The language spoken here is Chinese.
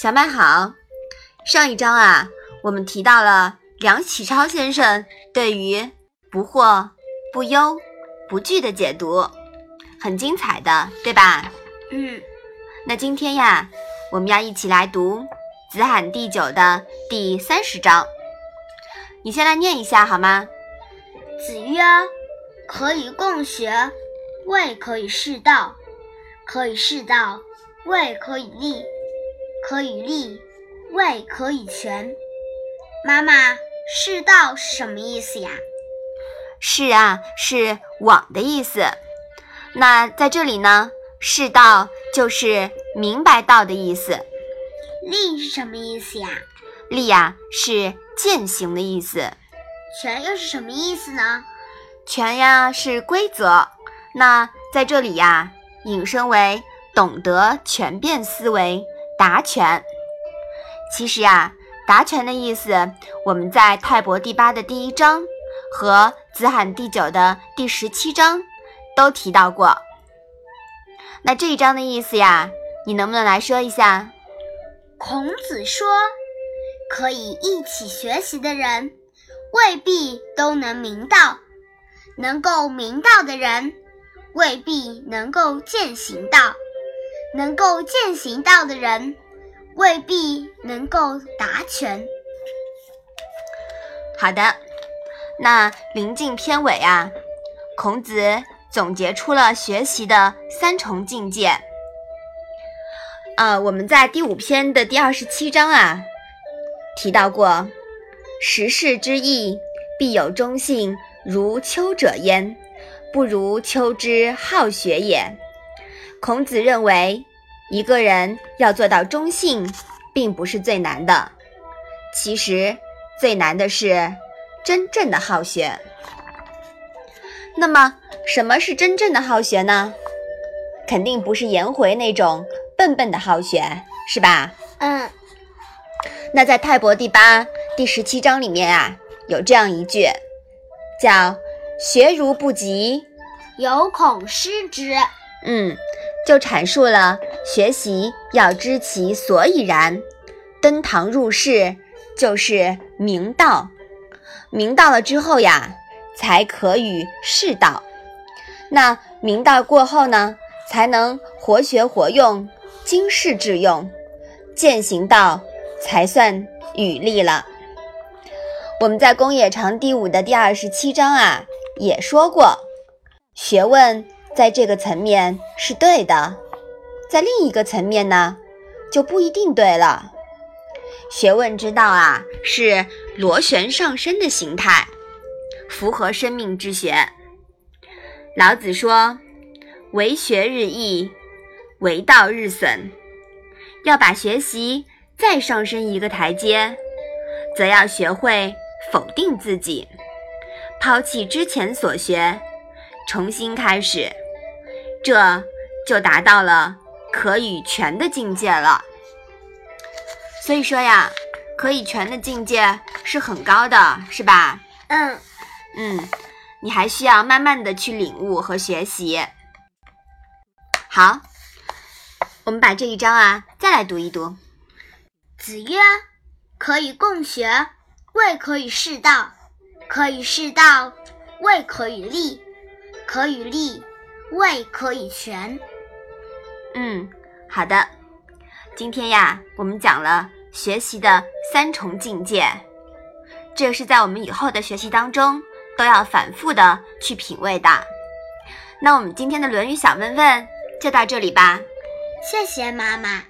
小麦好。上一章啊，我们提到了梁启超先生对于“不惑、不忧、不惧”的解读，很精彩的，对吧？嗯。那今天呀，我们要一起来读《子罕第九》的第三十章。你先来念一下好吗？子曰：“可以共学，未可以适道；可以适道，未可以立；可以立。”位可以全。妈妈，世道是什么意思呀？是啊，是往的意思。那在这里呢，世道就是明白道的意思。立是什么意思呀？立呀，是践行的意思。全又是什么意思呢？全呀，是规则。那在这里呀，引申为懂得全变思维，达全。其实呀，达全的意思，我们在《泰伯》第八的第一章和《子罕》第九的第十七章都提到过。那这一章的意思呀，你能不能来说一下？孔子说：“可以一起学习的人，未必都能明道；能够明道的人，未必能够践行道；能够践行道的人。”未必能够达全。好的，那临近片尾啊，孔子总结出了学习的三重境界。呃，我们在第五篇的第二十七章啊提到过：“时事之义，必有忠信如丘者焉，不如丘之好学也。”孔子认为。一个人要做到忠信，并不是最难的，其实最难的是真正的好学。那么，什么是真正的好学呢？肯定不是颜回那种笨笨的好学，是吧？嗯。那在《泰伯》第八、第十七章里面啊，有这样一句，叫“学如不及，犹恐失之”。嗯。就阐述了学习要知其所以然，登堂入室就是明道，明道了之后呀，才可与世道。那明道过后呢，才能活学活用，经世致用，践行道才算与立了。我们在《公冶长》第五的第二十七章啊，也说过，学问。在这个层面是对的，在另一个层面呢，就不一定对了。学问之道啊，是螺旋上升的形态，符合生命之学。老子说：“为学日益，为道日损。”要把学习再上升一个台阶，则要学会否定自己，抛弃之前所学，重新开始。这就达到了可与全的境界了。所以说呀，可以全的境界是很高的，是吧？嗯嗯，你还需要慢慢的去领悟和学习。好，我们把这一章啊再来读一读。子曰：“可以共学，未可以适道；可以适道，未可以立；可以立。”未可以全。嗯，好的。今天呀，我们讲了学习的三重境界，这是在我们以后的学习当中都要反复的去品味的。那我们今天的《论语》小问问就到这里吧。谢谢妈妈。